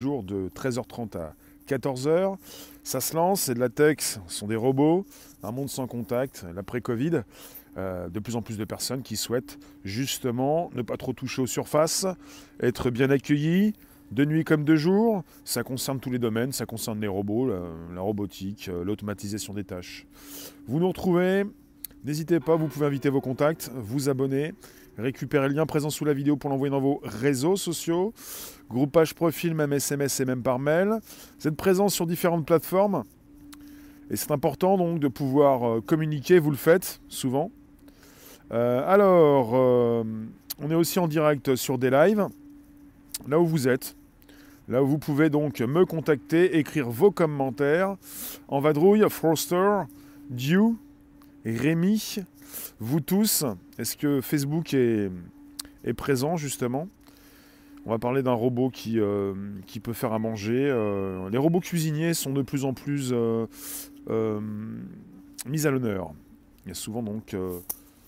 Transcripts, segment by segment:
de 13h30 à 14h. Ça se lance, c'est de la tech, ce sont des robots, un monde sans contact, l'après-Covid. Euh, de plus en plus de personnes qui souhaitent justement ne pas trop toucher aux surfaces, être bien accueillis, de nuit comme de jour. Ça concerne tous les domaines, ça concerne les robots, la, la robotique, euh, l'automatisation des tâches. Vous nous retrouvez, n'hésitez pas, vous pouvez inviter vos contacts, vous abonner, récupérer le lien présent sous la vidéo pour l'envoyer dans vos réseaux sociaux, groupage profil, même SMS et même par mail. Vous êtes présent sur différentes plateformes. Et c'est important donc de pouvoir euh, communiquer, vous le faites souvent. Euh, alors, euh, on est aussi en direct sur des lives, là où vous êtes. Là où vous pouvez donc me contacter, écrire vos commentaires. En vadrouille, Froster, Dew, Rémi, vous tous. Est-ce que Facebook est, présent justement? On va parler d'un robot qui, euh, peut faire à manger. Euh, les robots cuisiniers sont de plus en plus euh, mis à l'honneur. Il y a souvent donc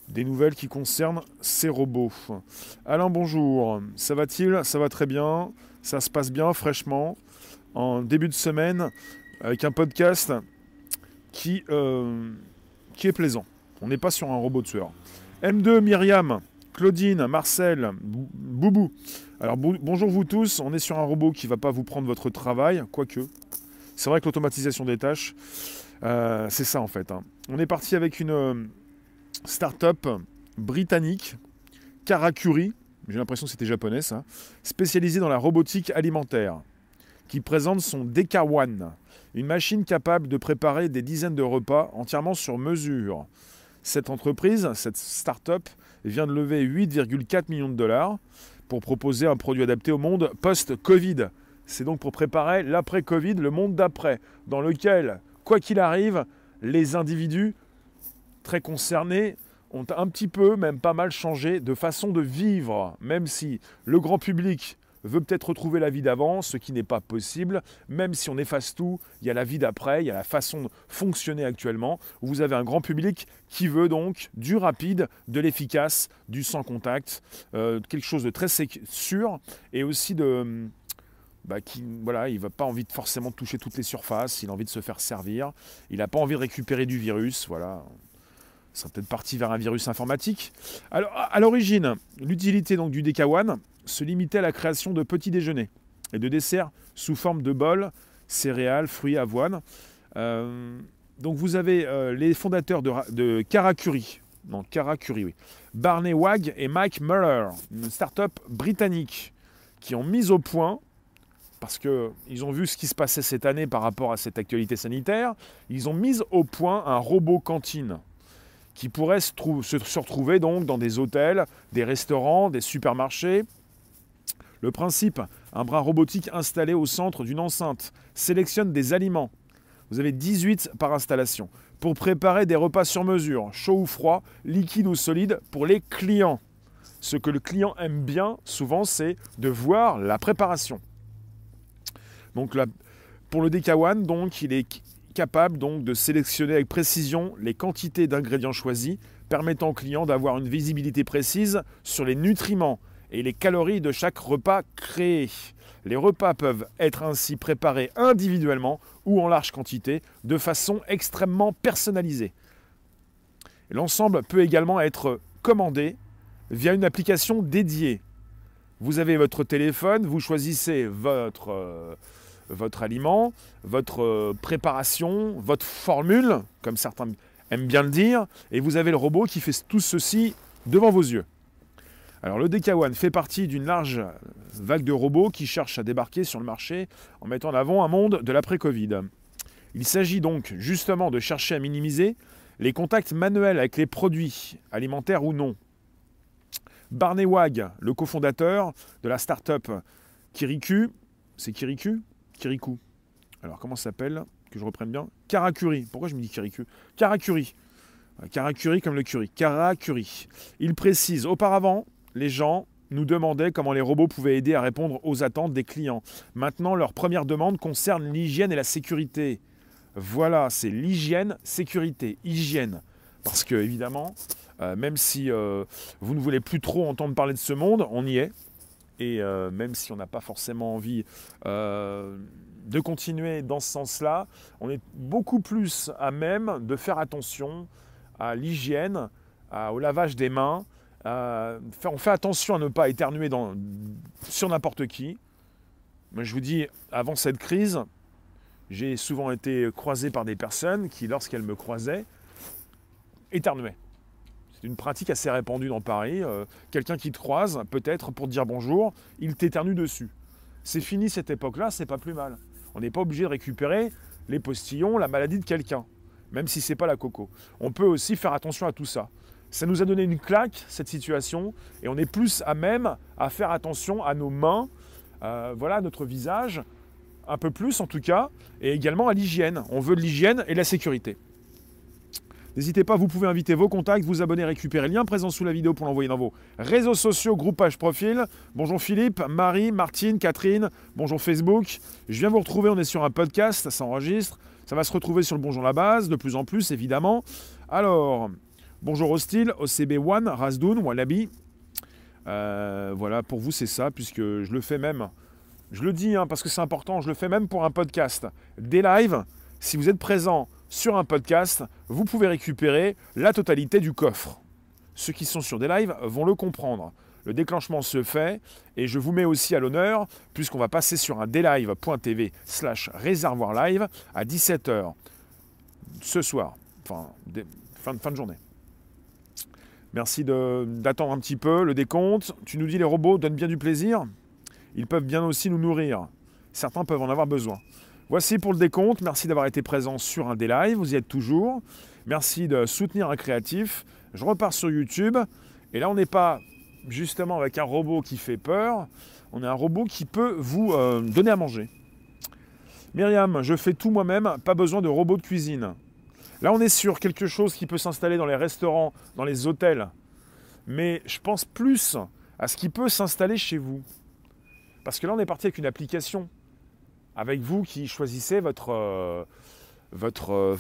des nouvelles qui concernent ces robots. Alain, bonjour. Ça va-t-il? Ça va très bien. Ça se passe bien, fraîchement. En début de semaine, avec un podcast qui est plaisant. On n'est pas sur un robot de sueur. M2, Myriam, Claudine, Marcel, Boubou. Alors bonjour vous tous. On est sur un robot qui ne va pas vous prendre votre travail, quoique. C'est vrai que l'automatisation des tâches, euh, c'est ça en fait. Hein. On est parti avec une start-up britannique, Karakuri, j'ai l'impression que c'était japonais ça, spécialisée dans la robotique alimentaire, qui présente son Deka One, une machine capable de préparer des dizaines de repas entièrement sur mesure. Cette entreprise, cette start-up, vient de lever 8,4 millions de dollars pour proposer un produit adapté au monde post-Covid. C'est donc pour préparer l'après-Covid, le monde d'après, dans lequel, quoi qu'il arrive, les individus très concernés ont un petit peu, même pas mal changé de façon de vivre, même si le grand public veut peut-être retrouver la vie d'avant, ce qui n'est pas possible, même si on efface tout, il y a la vie d'après, il y a la façon de fonctionner actuellement, vous avez un grand public qui veut donc du rapide, de l'efficace, du sans contact, euh, quelque chose de très sûr, et aussi de... Bah, qui, voilà, il n'a pas envie de forcément toucher toutes les surfaces, il a envie de se faire servir, il n'a pas envie de récupérer du virus, voilà. Ça peut-être parti vers un virus informatique. Alors, à l'origine, l'utilité donc du DK1 se limitait à la création de petits déjeuners et de desserts sous forme de bols, céréales, fruits, avoine. Euh, donc vous avez euh, les fondateurs de, de Karakuri, non Karakuri, oui, Barney Wag et Mike Muller, une start-up britannique, qui ont mis au point parce qu'ils ont vu ce qui se passait cette année par rapport à cette actualité sanitaire, ils ont mis au point un robot cantine qui pourraient se, se, retrouver donc dans des hôtels, des restaurants, des supermarchés. Le principe, un bras robotique installé au centre d'une enceinte sélectionne des aliments. Vous avez 18 par installation pour préparer des repas sur mesure, chaud ou froid, liquide ou solide pour les clients. Ce que le client aime bien souvent, c'est de voir la préparation. Donc pour le DK1, donc il est capable de sélectionner avec précision les quantités d'ingrédients choisis, permettant au client d'avoir une visibilité précise sur les nutriments et les calories de chaque repas créé. Les repas peuvent être ainsi préparés individuellement ou en large quantité, de façon extrêmement personnalisée. L'ensemble peut également être commandé via une application dédiée. Vous avez votre téléphone, vous choisissez votre... Euh, aliment, votre euh, préparation, votre formule, comme certains aiment bien le dire, et vous avez le robot qui fait tout ceci devant vos yeux. Alors le DK1 fait partie d'une large vague de robots qui cherchent à débarquer sur le marché en mettant en avant un monde de l'après-Covid. Il s'agit donc justement de chercher à minimiser les contacts manuels avec les produits, alimentaires ou non. Barney Wag, le cofondateur de la start-up Kiriku, c'est Kiriku? Kirikou. Alors, comment ça s'appelle? Que je reprenne bien. Karakuri. Pourquoi je me dis Kirikou Karakuri. Karakuri comme le curry. Karakuri. Il précise auparavant, les gens nous demandaient comment les robots pouvaient aider à répondre aux attentes des clients. Maintenant, leur première demande concerne l'hygiène et la sécurité. Voilà, c'est l'hygiène, sécurité, hygiène. Parce que, évidemment, euh, même si euh, vous ne voulez plus trop entendre parler de ce monde, on y est. et euh, même si on n'a pas forcément envie de continuer dans ce sens-là, on est beaucoup plus à même de faire attention à l'hygiène, au lavage des mains. On fait attention à ne pas éternuer sur n'importe qui. Mais je vous dis, avant cette crise, j'ai souvent été croisé par des personnes qui, lorsqu'elles me croisaient, éternuaient. C'est une pratique assez répandue dans Paris. Euh, quelqu'un qui te croise, peut-être pour te dire bonjour, il t'éternue dessus. C'est fini cette époque-là, c'est pas plus mal. On n'est pas obligé de récupérer les postillons, la maladie de quelqu'un, même si c'est pas la coco. On peut aussi faire attention à tout ça. Ça nous a donné une claque, cette situation, et on est plus à même à faire attention à nos mains, euh, voilà, à notre visage, un peu plus en tout cas, et également à l'hygiène. On veut de l'hygiène et de la sécurité. N'hésitez pas, vous pouvez inviter vos contacts, vous abonner, récupérer le lien présent sous la vidéo pour l'envoyer dans vos réseaux sociaux, groupage, profil. Bonjour Philippe, Marie, Martine, Catherine, bonjour Facebook. Je viens vous retrouver, on est sur un podcast, ça s'enregistre. Ça va se retrouver sur le Bonjour la base, de plus en plus évidemment. Alors, bonjour Hostile, OCB1, Razdoun, Wallaby. Euh, voilà, pour vous c'est ça, puisque je le fais même. Je le dis hein, parce que c'est important, je le fais même pour un podcast. Des lives, si vous êtes présent sur un podcast, vous pouvez récupérer la totalité du coffre. Ceux qui sont sur des lives vont le comprendre. Le déclenchement se fait et je vous mets aussi à l'honneur puisqu'on va passer sur un dlive.tv slash réservoir live à 17h ce soir, enfin fin, fin de journée. Merci d'attendre un petit peu le décompte. Tu nous dis les robots donnent bien du plaisir. Ils peuvent bien aussi nous nourrir. Certains peuvent en avoir besoin. Voici pour le décompte. Merci d'avoir été présent sur un des lives. Vous y êtes toujours. Merci de soutenir un créatif. Je repars sur YouTube. Et là, on n'est pas justement avec un robot qui fait peur. On est un robot qui peut vous euh, donner à manger. Myriam, je fais tout moi-même. Pas besoin de robot de cuisine. Là, on est sur quelque chose qui peut s'installer dans les restaurants, dans les hôtels. Mais je pense plus à ce qui peut s'installer chez vous. Parce que là, on est parti avec une application avec vous qui choisissez votre, euh, euh,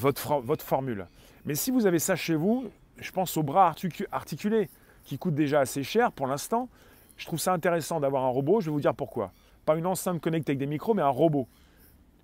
formule. Mais si vous avez ça chez vous, je pense aux bras articulés qui coûtent déjà assez cher pour l'instant. Je trouve ça intéressant d'avoir un robot. Je vais vous dire pourquoi. Pas une enceinte connectée avec des micros, mais un robot.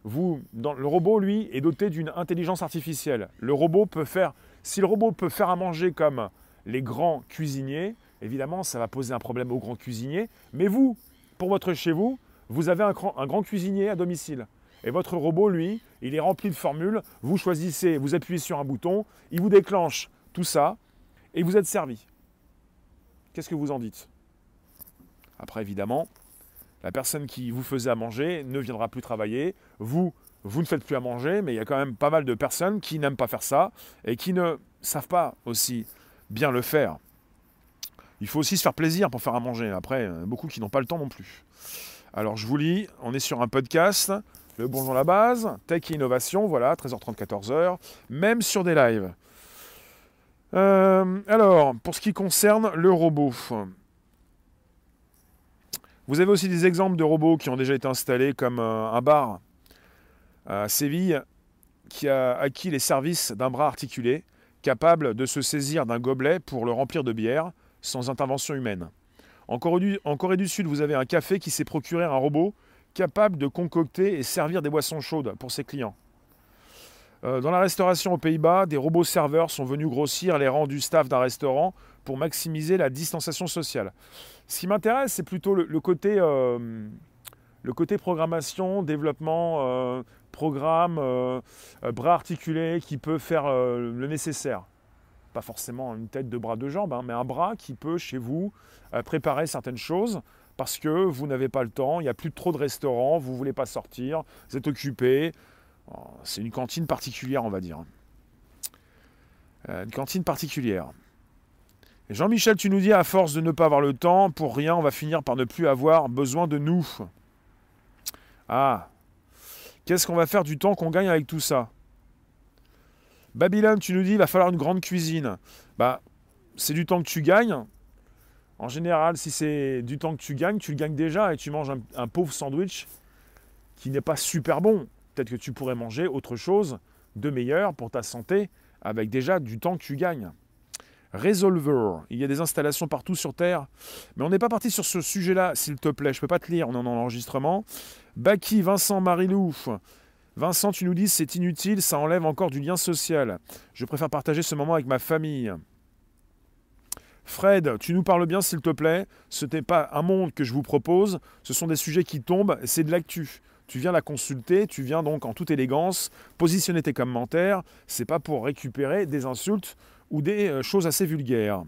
Le robot, lui, est doté d'une intelligence artificielle. Le robot peut faire, si le robot peut faire à manger comme les grands cuisiniers, évidemment, ça va poser un problème aux grands cuisiniers. Mais vous, pour votre chez vous, vous avez un grand, cuisinier à domicile. Et votre robot, lui, il est rempli de formules. Vous choisissez, vous appuyez sur un bouton, il vous déclenche tout ça, et vous êtes servi. Qu'est-ce que vous en dites? Après, évidemment, la personne qui vous faisait à manger ne viendra plus travailler. Vous, vous ne faites plus à manger, mais il y a quand même pas mal de personnes qui n'aiment pas faire ça et qui ne savent pas aussi bien le faire. Il faut aussi se faire plaisir pour faire à manger. Après, beaucoup qui n'ont pas le temps non plus. Alors je vous lis, on est sur un podcast, le Bonjour la base, Tech et Innovation, voilà, 13h30, 14h, même sur des lives. Euh, alors, pour ce qui concerne le robot, vous avez aussi des exemples de robots qui ont déjà été installés, comme euh, un bar à Séville qui a acquis les services d'un bras articulé, capable de se saisir d'un gobelet pour le remplir de bière sans intervention humaine. En Corée, du, Sud, vous avez un café qui s'est procuré un robot capable de concocter et servir des boissons chaudes pour ses clients. Euh, dans la restauration aux Pays-Bas, des robots serveurs sont venus grossir les rangs du staff d'un restaurant pour maximiser la distanciation sociale. Ce qui m'intéresse, c'est plutôt le, côté, euh, le côté programmation, développement, euh, programme, bras articulés qui peut faire le nécessaire pas forcément une tête, de bras, de jambes, hein, mais un bras qui peut chez vous préparer certaines choses parce que vous n'avez pas le temps, il n'y a plus trop de restaurants, vous ne voulez pas sortir, vous êtes occupé. Oh, c'est une cantine particulière, on va dire. Euh, une cantine particulière. Jean-Michel, tu nous dis, à force de ne pas avoir le temps, pour rien, on va finir par ne plus avoir besoin de nous. Ah, qu'est-ce qu'on va faire du temps qu'on gagne avec tout ça? Babylone, tu nous dis, il va falloir une grande cuisine. Bah, c'est du temps que tu gagnes. En général, si c'est du temps que tu gagnes, tu le gagnes déjà et tu manges un, pauvre sandwich qui n'est pas super bon. Peut-être que tu pourrais manger autre chose de meilleur pour ta santé avec déjà du temps que tu gagnes. Resolver. Il y a des installations partout sur Terre. Mais on n'est pas parti sur ce sujet-là, s'il te plaît. Je ne peux pas te lire, on est en enregistrement. Baki, Vincent, Marilou. Vincent, tu nous dis c'est inutile, ça enlève encore du lien social. Je préfère partager ce moment avec ma famille. Fred, tu nous parles bien s'il te plaît. Ce n'est pas un monde que je vous propose, ce sont des sujets qui tombent, c'est de l'actu. Tu viens la consulter, tu viens donc en toute élégance positionner tes commentaires. C'est pas pour récupérer des insultes ou des euh, choses assez vulgaires.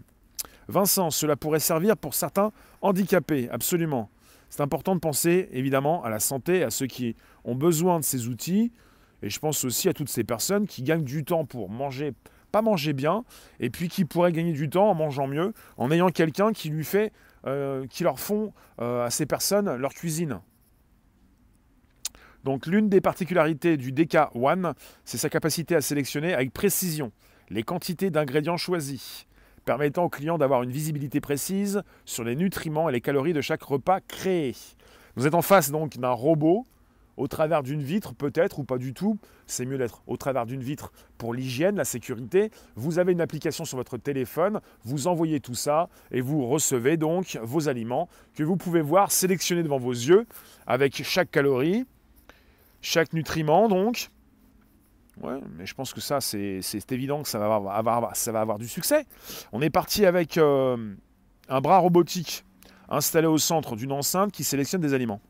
Vincent, cela pourrait servir pour certains handicapés, absolument. C'est important de penser évidemment à la santé, à ceux qui ont besoin de ces outils. Et je pense aussi à toutes ces personnes qui gagnent du temps pour manger, pas manger bien, et puis qui pourraient gagner du temps en mangeant mieux, en ayant quelqu'un qui lui fait, euh, qui leur font euh, à ces personnes leur cuisine. Donc l'une des particularités du DK One, c'est sa capacité à sélectionner avec précision les quantités d'ingrédients choisis, permettant au client d'avoir une visibilité précise sur les nutriments et les calories de chaque repas créé. Vous êtes en face donc d'un robot au travers d'une vitre peut-être ou pas du tout. C'est mieux d'être au travers d'une vitre pour l'hygiène, la sécurité. Vous avez une application sur votre téléphone, vous envoyez tout ça et vous recevez donc vos aliments que vous pouvez voir sélectionnés devant vos yeux avec chaque calorie, chaque nutriment donc, Ouais, mais je pense que ça, c'est évident que ça va avoir, du succès. On est parti avec euh, un bras robotique installé au centre d'une enceinte qui sélectionne des aliments.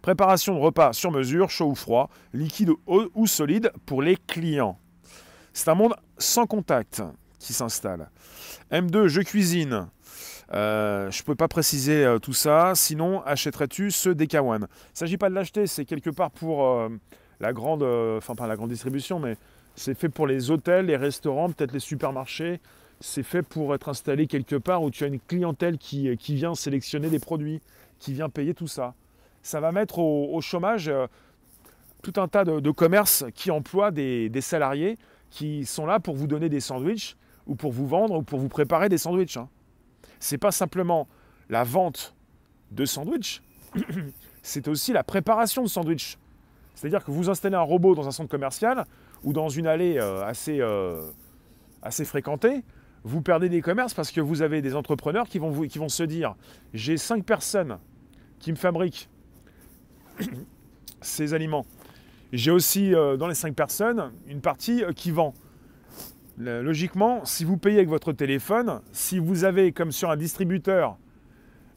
Préparation de repas sur mesure, chaud ou froid, liquide ou solide pour les clients. C'est un monde sans contact qui s'installe. M2, je cuisine. Euh, je ne peux pas préciser euh, tout ça, sinon achèterais-tu ce DK1 Il ne s'agit pas de l'acheter, c'est quelque part pour la grande, euh, enfin pas la grande distribution, mais c'est fait pour les hôtels, les restaurants, peut-être les supermarchés. C'est fait pour être installé quelque part où tu as une clientèle qui, euh, vient sélectionner des produits, qui vient payer tout ça. Ça va mettre au, chômage euh, tout un tas de, commerces qui emploient des, salariés qui sont là pour vous donner des sandwichs ou pour vous vendre ou pour vous préparer des sandwichs. Hein. Ce n'est pas simplement la vente de sandwichs, c'est aussi la préparation de sandwichs. C'est-à-dire que vous installez un robot dans un centre commercial ou dans une allée euh, assez, euh, assez fréquentée, vous perdez des commerces parce que vous avez des entrepreneurs qui vont, se dire j'ai cinq personnes qui me fabriquent ces aliments. J'ai aussi euh, dans les cinq personnes une partie qui vend. Logiquement, si vous payez avec votre téléphone, si vous avez comme sur un distributeur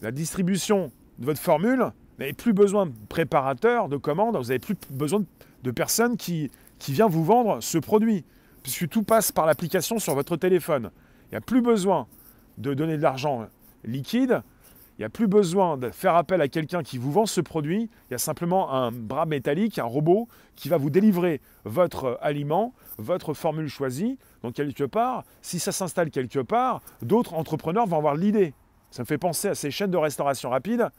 la distribution de votre formule, vous n'avez plus besoin de préparateurs, de commandes, vous n'avez plus besoin de personnes qui, qui viennent vous vendre ce produit, puisque tout passe par l'application sur votre téléphone. Il n'y a plus besoin de donner de l'argent liquide, il n'y a plus besoin de faire appel à quelqu'un qui vous vend ce produit, il y a simplement un bras métallique, un robot qui va vous délivrer votre aliment, votre formule choisie. Donc quelque part, si ça s'installe quelque part, d'autres entrepreneurs vont avoir l'idée. Ça me fait penser à ces chaînes de restauration rapide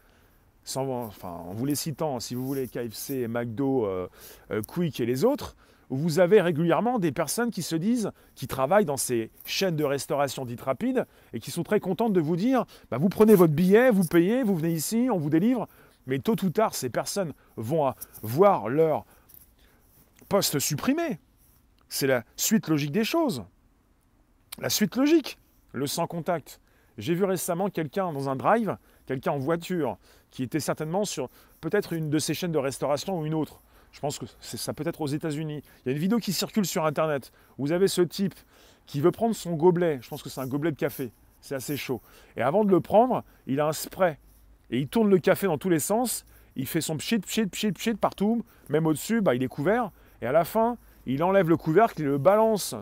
enfin, en vous les citant, si vous voulez, KFC, McDo, euh, euh, Quick et les autres, vous avez régulièrement des personnes qui se disent, qui travaillent dans ces chaînes de restauration dites rapides et qui sont très contentes de vous dire, bah, vous prenez votre billet, vous payez, vous venez ici, on vous délivre, mais tôt ou tard, ces personnes vont voir leur poste supprimé. C'est la suite logique des choses. La suite logique, le sans contact. J'ai vu récemment quelqu'un dans un drive, quelqu'un en voiture, qui était certainement sur peut-être une de ces chaînes de restauration ou une autre. Je pense que ça peut être aux États-Unis. Il y a une vidéo qui circule sur Internet. Vous avez ce type qui veut prendre son gobelet. Je pense que c'est un gobelet de café. C'est assez chaud. Et avant de le prendre, il a un spray. Et il tourne le café dans tous les sens. Il fait son pchit, pchit, pchit, pchit partout. Même au-dessus, bah, il est couvert. Et à la fin, il enlève le couvercle, il le balance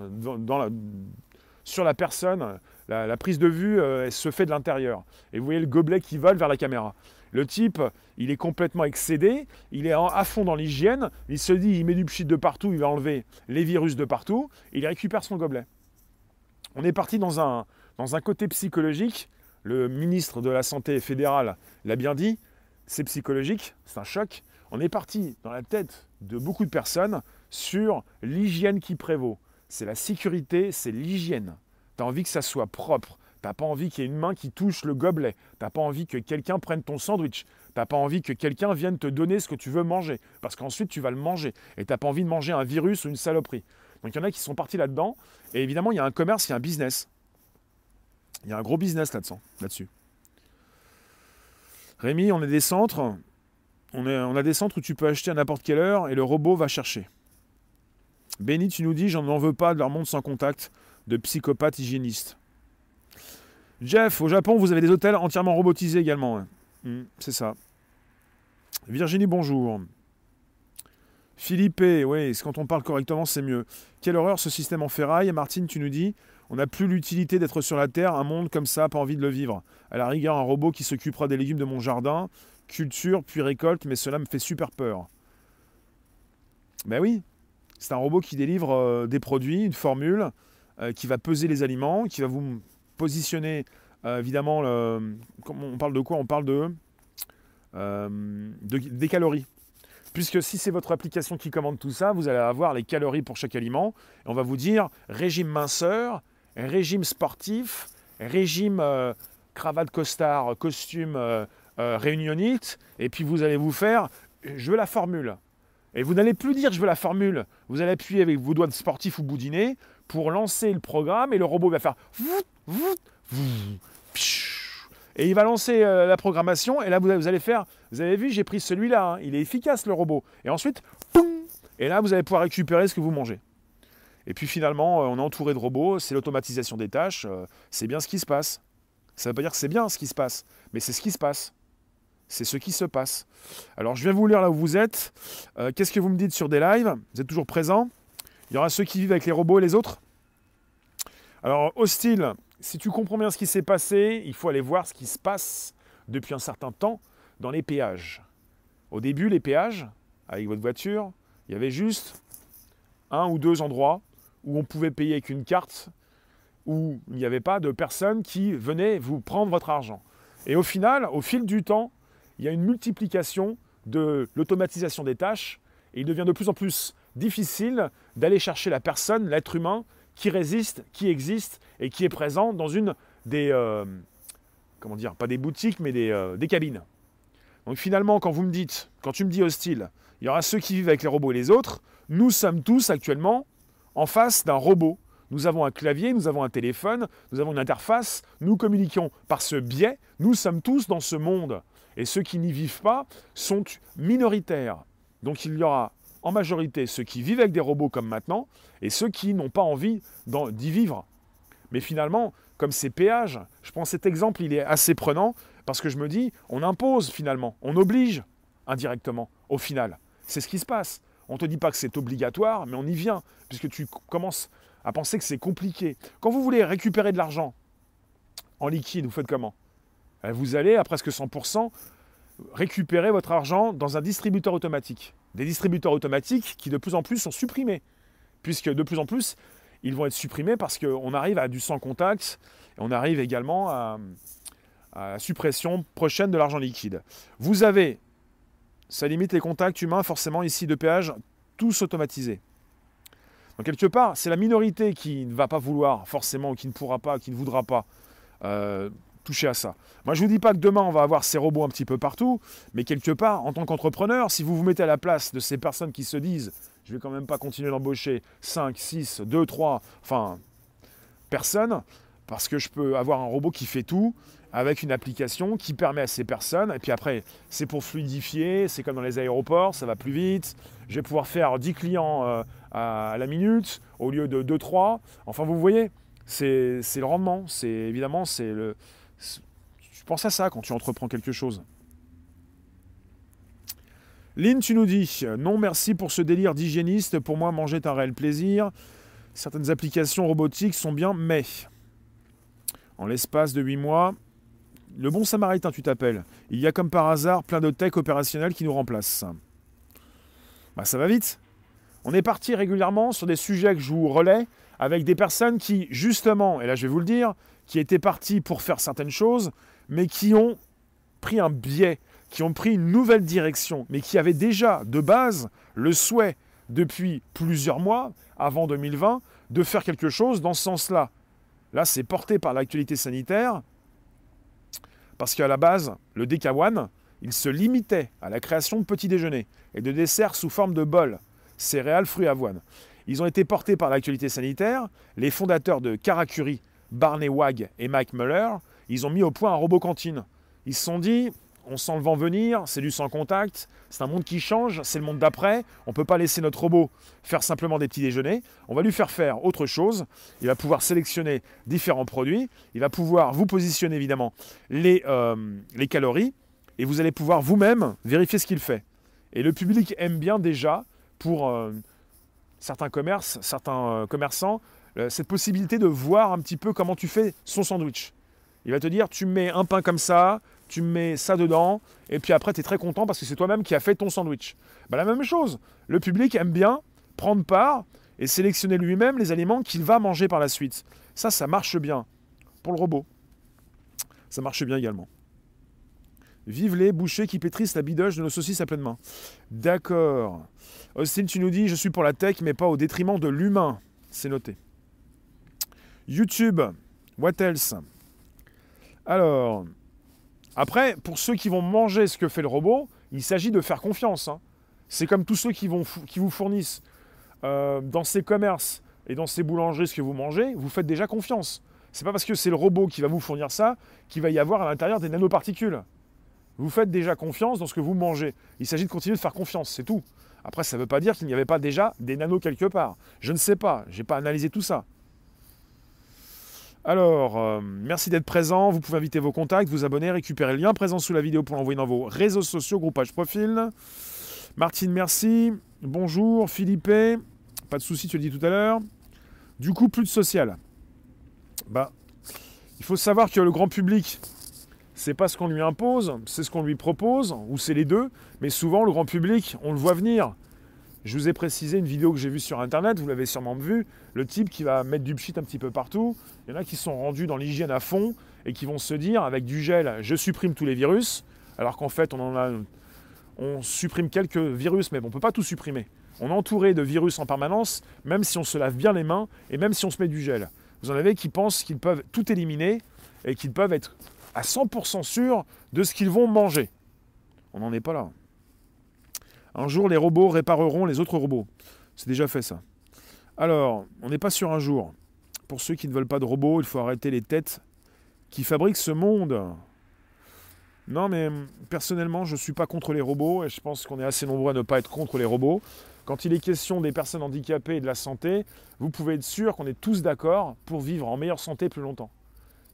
sur la personne. La, prise de vue elle se fait de l'intérieur. Et vous voyez le gobelet qui vole vers la caméra. Le type, il est complètement excédé, il est à fond dans l'hygiène, il se dit, il met du pchit de partout, il va enlever les virus de partout, il récupère son gobelet. On est parti dans un, dans un côté psychologique, le ministre de la Santé fédérale l'a bien dit, c'est psychologique, c'est un choc. On est parti dans la tête de beaucoup de personnes sur l'hygiène qui prévaut. C'est la sécurité, c'est l'hygiène. Tu as envie que ça soit propre, T'as pas envie qu'il y ait une main qui touche le gobelet. T'as pas envie que quelqu'un prenne ton sandwich. T'as pas envie que quelqu'un vienne te donner ce que tu veux manger. Parce qu'ensuite, tu vas le manger. Et t'as pas envie de manger un virus ou une saloperie. Donc il y en a qui sont partis là-dedans. Et évidemment, il y a un commerce, il y a un business. Il y a un gros business là-dessus. Là Rémi, on est des centres. On, a des centres où tu peux acheter à n'importe quelle heure et le robot va chercher. Benny, tu nous dis, j'en en veux pas de leur monde sans contact, de psychopathes hygiénistes. Jeff, au Japon, vous avez des hôtels entièrement robotisés également. Hmm, c'est ça. Virginie, bonjour. Philippe, oui, quand on parle correctement, c'est mieux? Quelle horreur ce système en ferraille. Martine, tu nous dis, on n'a plus l'utilité d'être sur la Terre, un monde comme ça, pas envie de le vivre. À la rigueur, un robot qui s'occupera des légumes de mon jardin, culture, puis récolte, mais cela me fait super peur. Ben oui, c'est un robot qui délivre euh, des produits, une formule, euh, qui va peser les aliments, qui va vous positionner, euh, évidemment, on parle de quoi? On parle de, des calories. Puisque si c'est votre application qui commande tout ça, vous allez avoir les calories pour chaque aliment. On va vous dire régime minceur, régime sportif, régime cravate costard, costume réunionite. Et puis vous allez vous faire, je veux la formule. Et vous n'allez plus dire je veux la formule. Vous allez appuyer avec vos doigts sportifs ou boudiner pour lancer le programme et le robot va faire et il va lancer euh, la programmation et là vous, allez faire, vous avez vu, j'ai pris celui-là, hein. il est efficace le robot. Et ensuite, et là vous allez pouvoir récupérer ce que vous mangez. Et puis finalement, euh, on est entouré de robots, c'est l'automatisation des tâches, euh, c'est bien ce qui se passe. Ça ne veut pas dire que c'est bien ce qui se passe, mais c'est ce qui se passe. C'est ce qui se passe. Alors je viens vous lire là où vous êtes. Qu'est-ce que vous me dites sur des lives? Vous êtes toujours présents? Il y aura ceux qui vivent avec les robots et les autres? Alors hostile, si tu comprends bien ce qui s'est passé, il faut aller voir ce qui se passe depuis un certain temps dans les péages. Au début, les péages, avec votre voiture, il y avait juste un ou deux endroits où on pouvait payer avec une carte, où il n'y avait pas de personnes qui venaient vous prendre votre argent. Et au final, au fil du temps, il y a une multiplication de l'automatisation des tâches et il devient de plus en plus difficile d'aller chercher la personne, l'être humain, qui résiste, qui existe et qui est présent dans une des, euh, comment dire, pas des boutiques, mais des, euh, des, cabines. Donc finalement, quand vous me dites, quand tu me dis hostile, il y aura ceux qui vivent avec les robots et les autres, nous sommes tous actuellement en face d'un robot. Nous avons un clavier, nous avons un téléphone, nous avons une interface, nous communiquons par ce biais, nous sommes tous dans ce monde. Et ceux qui n'y vivent pas sont minoritaires. Donc il y aura en majorité ceux qui vivent avec des robots comme maintenant et ceux qui n'ont pas envie d'y vivre. Mais finalement, comme ces péages, je prends cet exemple, il est assez prenant parce que je me dis, on impose finalement, on oblige indirectement au final. C'est ce qui se passe. On ne te dit pas que c'est obligatoire, mais on y vient, puisque tu commences à penser que c'est compliqué. Quand vous voulez récupérer de l'argent en liquide, vous faites comment? Euh, vous allez à presque 100% récupérer votre argent dans un distributeur automatique. Des distributeurs automatiques qui de plus en plus sont supprimés, puisque de plus en plus, ils vont être supprimés parce qu'on arrive à du sans contact et on arrive également à, la suppression prochaine de l'argent liquide. Vous avez, ça limite les contacts humains forcément ici de péage, tous automatisés. Donc quelque part, c'est la minorité qui ne va pas vouloir forcément, ou qui ne pourra pas, qui ne voudra pas euh, toucher à ça. Moi, je ne vous dis pas que demain, on va avoir ces robots un petit peu partout, mais quelque part, en tant qu'entrepreneur, si vous vous mettez à la place de ces personnes qui se disent je vais quand même pas continuer d'embaucher 5, 6, 2, 3, enfin, personnes, parce que je peux avoir un robot qui fait tout avec une application qui permet à ces personnes, et puis après, c'est pour fluidifier, c'est comme dans les aéroports, ça va plus vite, je vais pouvoir faire 10 clients euh, à la minute au lieu de 2, 3, enfin vous voyez, c'est le rendement, c'est évidemment, c'est le, tu penses à ça quand tu entreprends quelque chose. Lynn, tu nous dis non merci pour ce délire d'hygiéniste. Pour moi, manger est un réel plaisir. Certaines applications robotiques sont bien, mais en l'espace de 8 mois, le bon samaritain, tu t'appelles. Il y a comme par hasard plein de tech opérationnels qui nous remplacent. Bah, ça va vite. On est parti régulièrement sur des sujets que je vous relais avec des personnes qui, justement, et là je vais vous le dire, qui étaient partis pour faire certaines choses, mais qui ont pris un biais, qui ont pris une nouvelle direction, mais qui avaient déjà de base le souhait depuis plusieurs mois, avant 2020, de faire quelque chose dans ce sens-là. Là, c'est porté par l'actualité sanitaire, parce qu'à la base, le DK1, il se limitait à la création de petits déjeuners et de desserts sous forme de bol, céréales, fruits, avoine. Ils ont été portés par l'actualité sanitaire. Les fondateurs de Karakuri Barney Wag et Mike Muller, ils ont mis au point un robot cantine. Ils se sont dit, on sent le vent venir, c'est du sans contact, c'est un monde qui change, c'est le monde d'après, on ne peut pas laisser notre robot faire simplement des petits déjeuners, on va lui faire faire autre chose, il va pouvoir sélectionner différents produits, il va pouvoir vous positionner évidemment les, euh, calories, et vous allez pouvoir vous-même vérifier ce qu'il fait. Et le public aime bien déjà, pour euh, certains commerces, certains euh, commerçants, cette possibilité de voir un petit peu comment tu fais son sandwich. Il va te dire, tu mets un pain comme ça, tu mets ça dedans, et puis après, tu es très content parce que c'est toi-même qui as fait ton sandwich. Bah, la même chose, le public aime bien prendre part et sélectionner lui-même les aliments qu'il va manger par la suite. Ça, ça marche bien. Pour le robot, ça marche bien également. Vive les bouchers qui pétrissent la bidoche de nos saucisses à pleine main. D'accord. Austin, tu nous dis, je suis pour la tech, mais pas au détriment de l'humain. C'est noté. YouTube, what else? Alors, après, pour ceux qui vont manger ce que fait le robot, il s'agit de faire confiance. Hein. C'est comme tous ceux qui, vont, qui vous fournissent euh, dans ces commerces et dans ces boulangeries ce que vous mangez, vous faites déjà confiance. C'est pas parce que c'est le robot qui va vous fournir ça qu'il va y avoir à l'intérieur des nanoparticules. Vous faites déjà confiance dans ce que vous mangez. Il s'agit de continuer de faire confiance, c'est tout. Après, ça ne veut pas dire qu'il n'y avait pas déjà des nanos quelque part. Je ne sais pas, je n'ai pas analysé tout ça. Alors, euh, merci d'être présent. Vous pouvez inviter vos contacts, vous abonner, récupérer le lien présent sous la vidéo pour l'envoyer dans vos réseaux sociaux, groupage profil. Martine, merci. Bonjour. Philippe, pas de souci, tu l'as dit tout à l'heure. Du coup, plus de social. Bah, il faut savoir que le grand public, c'est pas ce qu'on lui impose, c'est ce qu'on lui propose, ou c'est les deux. Mais souvent, le grand public, on le voit venir. Je vous ai précisé une vidéo que j'ai vue sur Internet, vous l'avez sûrement vu, le type qui va mettre du pchit un petit peu partout. Il y en a qui sont rendus dans l'hygiène à fond et qui vont se dire, avec du gel, je supprime tous les virus, alors qu'en fait, on en a, on supprime quelques virus, mais on ne peut pas tout supprimer. On est entouré de virus en permanence, même si on se lave bien les mains et même si on se met du gel. Vous en avez qui pensent qu'ils peuvent tout éliminer et qu'ils peuvent être à 100% sûrs de ce qu'ils vont manger. On n'en est pas là. Un jour, les robots répareront les autres robots. C'est déjà fait ça. Alors, on n'est pas sur un jour. Pour ceux qui ne veulent pas de robots, il faut arrêter les têtes qui fabriquent ce monde. Non, mais personnellement, je ne suis pas contre les robots et je pense qu'on est assez nombreux à ne pas être contre les robots. Quand il est question des personnes handicapées et de la santé, vous pouvez être sûr qu'on est tous d'accord pour vivre en meilleure santé plus longtemps.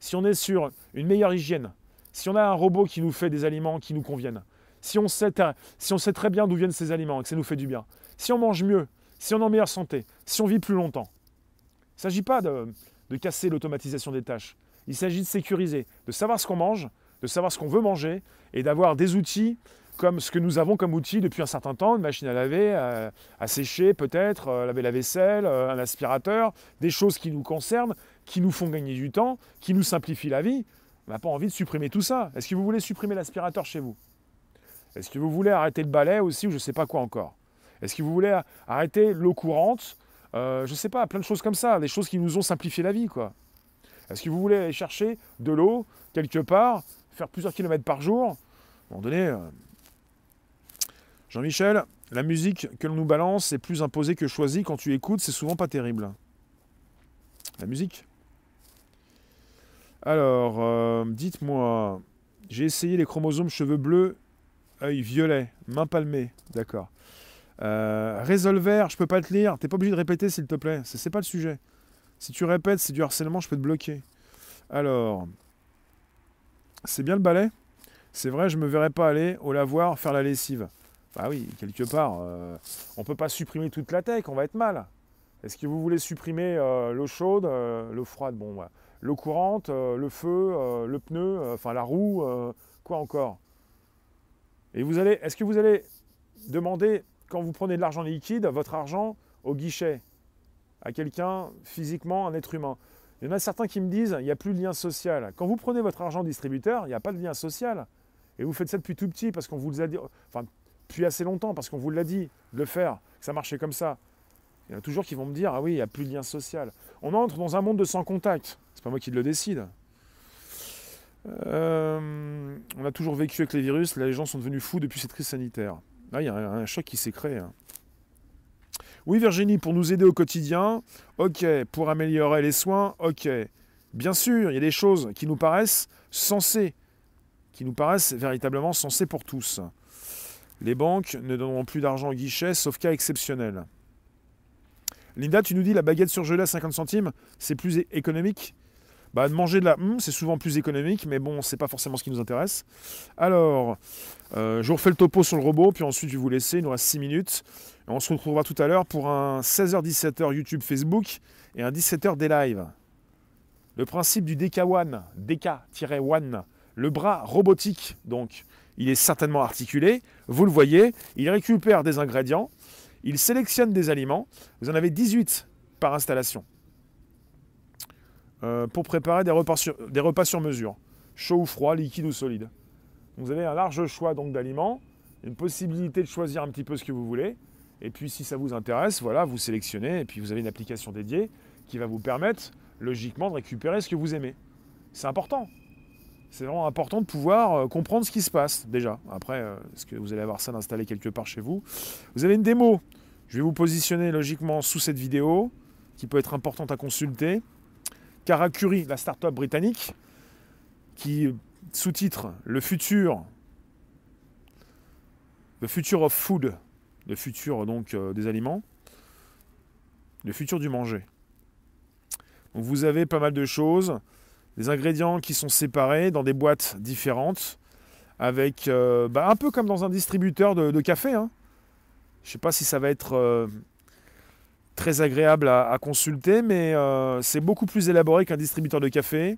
Si on est sur une meilleure hygiène, si on a un robot qui nous fait des aliments qui nous conviennent, si on sait, très bien d'où viennent ces aliments et que ça nous fait du bien, si on mange mieux, si on est en meilleure santé, si on vit plus longtemps. Il ne s'agit pas de, casser l'automatisation des tâches. Il s'agit de sécuriser, de savoir ce qu'on mange, de savoir ce qu'on veut manger et d'avoir des outils comme ce que nous avons comme outil depuis un certain temps, une machine à laver, à, sécher peut-être, euh, laver la vaisselle, euh, un aspirateur, des choses qui nous concernent, qui nous font gagner du temps, qui nous simplifient la vie. On n'a pas envie de supprimer tout ça. Est-ce que vous voulez supprimer l'aspirateur chez vous? Est-ce que vous voulez arrêter le balai aussi ou je ne sais pas quoi encore? Est-ce que vous voulez arrêter l'eau courante? Euh, Je ne sais pas, plein de choses comme ça, des choses qui nous ont simplifié la vie. quoi. Est-ce que vous voulez aller chercher de l'eau quelque part, faire plusieurs kilomètres par jour? À un moment donné, euh, Jean-Michel, la musique que l'on nous balance est plus imposée que choisie. Quand tu écoutes, c'est souvent pas terrible. La musique? Alors, euh, dites-moi, j'ai essayé les chromosomes cheveux bleus œil violet, main palmée, d'accord. Euh, résolver, je peux pas te lire, t'es pas obligé de répéter s'il te plaît, c'est pas le sujet. Si tu répètes, c'est du harcèlement, je peux te bloquer. Alors, c'est bien le balai? C'est vrai, je me verrais pas aller au lavoir faire la lessive. Bah oui, quelque part, euh, on peut pas supprimer toute la tech, on va être mal. Est-ce que vous voulez supprimer euh, l'eau chaude, l'eau froide, bon, l'eau courante, le feu, le pneu, enfin la roue, quoi encore? Et vous allez, est-ce que vous allez demander, quand vous prenez de l'argent liquide, votre argent au guichet, à quelqu'un physiquement, un être humain? Il y en a certains qui me disent, il n'y a plus de lien social. Quand vous prenez votre argent distributeur, il n'y a pas de lien social. Et vous faites ça depuis tout petit, parce qu'on vous a dit, enfin, depuis assez longtemps, parce qu'on vous l'a dit, de le faire, que ça marchait comme ça. Il y en a toujours qui vont me dire, ah oui, il n'y a plus de lien social. On entre dans un monde de sans contact. C'est pas moi qui le décide. Euh, on a toujours vécu avec les virus, les gens sont devenus fous depuis cette crise sanitaire. Là, il y a un, choc qui s'est créé. Hein. Oui, Virginie, pour nous aider au quotidien, ok. Pour améliorer les soins, ok. Bien sûr, il y a des choses qui nous paraissent sensées, qui nous paraissent véritablement sensées pour tous. Les banques ne donneront plus d'argent au guichet, sauf cas exceptionnel. Linda, tu nous dis la baguette surgelée à 50 centimes, c'est plus économique bah, de manger de la hum, c'est souvent plus économique, mais bon, c'est pas forcément ce qui nous intéresse. Alors, euh, je vous refais le topo sur le robot, puis ensuite je vais vous laisser, il nous reste 6 minutes. on se retrouvera tout à l'heure pour un 16h-17h YouTube Facebook et un 17h des live. Le principe du DK1, DK-1, le bras robotique, donc il est certainement articulé, vous le voyez, il récupère des ingrédients, il sélectionne des aliments, vous en avez 18 par installation. Euh, pour préparer des repas, sur, des repas sur mesure, chaud ou froid, liquide ou solide. Vous avez un large choix donc d'aliments, une possibilité de choisir un petit peu ce que vous voulez. Et puis si ça vous intéresse, voilà, vous sélectionnez et puis vous avez une application dédiée qui va vous permettre logiquement de récupérer ce que vous aimez. C'est important. C'est vraiment important de pouvoir euh, comprendre ce qui se passe déjà. Après, euh, est-ce que vous allez avoir ça d'installer quelque part chez vous? Vous avez une démo. Je vais vous positionner logiquement sous cette vidéo qui peut être importante à consulter. Karakuri, la start-up britannique, qui sous-titre Le futur, le future of food, le futur donc euh, des aliments, le futur du manger. Vous avez pas mal de choses, des ingrédients qui sont séparés dans des boîtes différentes, avec euh, bah, un peu comme dans un distributeur de, café. Hein. Je ne sais pas si ça va être euh, très agréable à, consulter, mais euh, c'est beaucoup plus élaboré qu'un distributeur de café.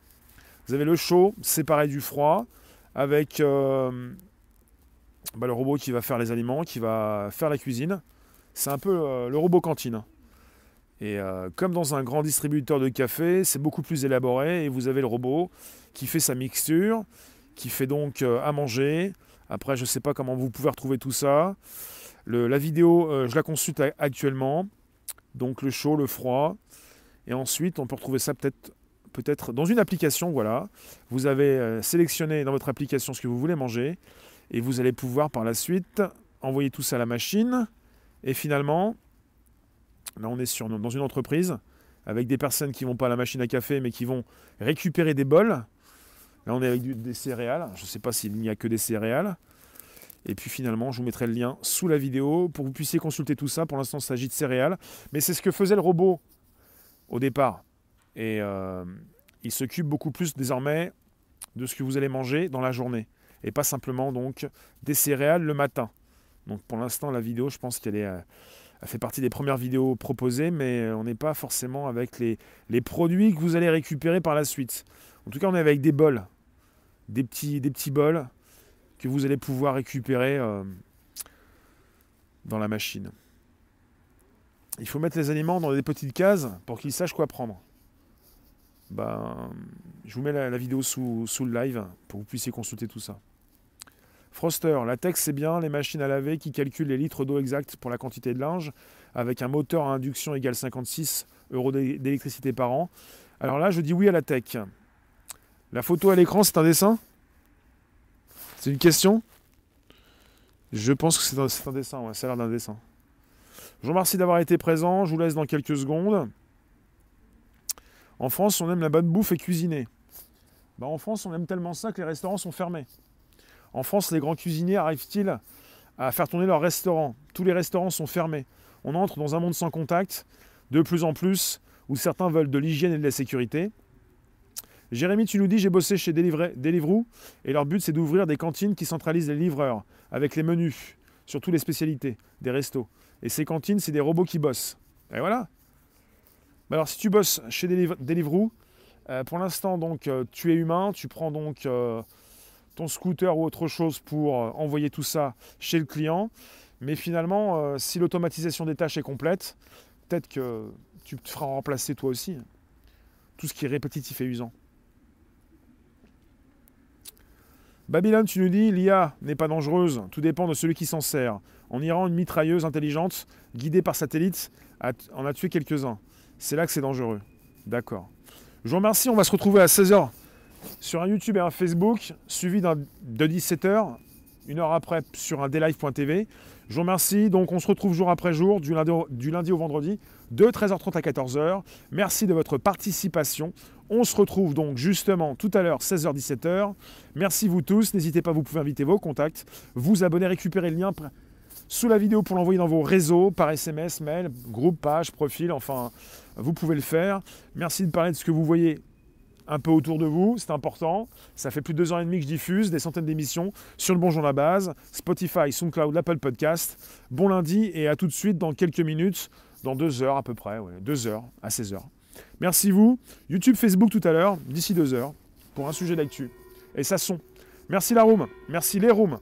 Vous avez le chaud séparé du froid, avec euh, bah, le robot qui va faire les aliments, qui va faire la cuisine. C'est un peu euh, le robot cantine. Et comme dans un grand distributeur de café, c'est beaucoup plus élaboré et vous avez le robot qui fait sa mixture, qui fait donc à manger. Après, je ne sais pas comment vous pouvez retrouver tout ça. la vidéo, je la consulte actuellement. Donc le chaud, le froid. Et ensuite, on peut retrouver ça peut-être peut-être dans une application, voilà. Vous avez euh, sélectionné dans votre application ce que vous voulez manger et vous allez pouvoir par la suite envoyer tout ça à la machine. Et finalement, là on est sur, dans une entreprise avec des personnes qui vont pas à la machine à café mais qui vont récupérer des bols. Là on est avec des céréales. Je ne sais pas s'il n'y a que des céréales. Et puis finalement, je vous mettrai le lien sous la vidéo pour que vous puissiez consulter tout ça. Pour l'instant, il s'agit de céréales. Mais c'est ce que faisait le robot au départ. Et euh, il s'occupe beaucoup plus désormais de ce que vous allez manger dans la journée. Et pas simplement donc des céréales le matin. Donc pour l'instant, la vidéo, je pense qu'elle. Euh, fait partie des premières vidéos proposées, mais on n'est pas forcément avec les, produits que vous allez récupérer par la suite. En tout cas, on est avec des bols, des petits bols que vous allez pouvoir récupérer euh, dans la machine. Il faut mettre les aliments dans des petites cases pour qu'ils sachent quoi prendre. Ben, je vous mets la, vidéo sous, sous, le live pour que vous puissiez consulter tout ça. Froster, la texte c'est bien, les machines à laver qui calculent les litres d'eau exacts pour la quantité de linge, avec un moteur à induction égal 56 euros d'électricité par an. Alors là, je dis oui à la tech. La photo à l'écran, c'est un dessin? C'est une question? Je pense que c'est un, dessin, ouais, ça a l'air d'un dessin. Je vous remercie d'avoir été présent, je vous laisse dans quelques secondes. En France, on aime la bonne bouffe et cuisiner. Bah, en France, on aime tellement ça que les restaurants sont fermés. En France, les grands cuisiniers arrivent-ils à faire tourner leurs restaurants? Tous les restaurants sont fermés. On entre dans un monde sans contact, de plus en plus, où certains veulent de l'hygiène et de la sécurité. Jérémy, tu nous dis, j'ai bossé chez Deliveroo et leur but c'est d'ouvrir des cantines qui centralisent les livreurs avec les menus, surtout les spécialités, des restos. Et ces cantines, c'est des robots qui bossent. Et voilà. alors si tu bosses chez Deliveroo, euh, pour l'instant donc euh, tu es humain, tu prends donc euh, ton scooter ou autre chose pour envoyer tout ça chez le client. Mais finalement, si l'automatisation des tâches est complète, peut-être que tu te feras remplacer toi aussi. Tout ce qui est répétitif et usant. Babylone, tu nous dis, l'IA n'est pas dangereuse, tout dépend de celui qui s'en sert. En Iran, une mitrailleuse intelligente, guidée par satellite, en a tué quelques-uns. C'est là que c'est dangereux. D'accord. Je vous remercie, on va se retrouver à 16h sur un YouTube et un Facebook, suivi de 17h, une heure après sur un daylive.tv. Je vous remercie. Donc, on se retrouve jour après jour, du lundi au vendredi, de 13h30 à 14h. Merci de votre participation. On se retrouve donc justement tout à l'heure, 16h-17h. Merci vous tous. N'hésitez pas, vous pouvez inviter vos contacts, vous abonner, récupérer le lien sous la vidéo pour l'envoyer dans vos réseaux, par SMS, mail, groupe, page, profil, enfin, vous pouvez le faire. Merci de parler de ce que vous voyez un peu autour de vous, c'est important. Ça fait plus de deux ans et demi que je diffuse des centaines d'émissions sur le Bonjour la base, Spotify, SoundCloud, l'Apple Podcast. Bon lundi et à tout de suite dans quelques minutes, dans deux heures à peu près, deux heures à 16 heures. Merci vous. YouTube, Facebook tout à l'heure, d'ici deux heures, pour un sujet d'actu. Et ça son. Merci la room, merci les rooms.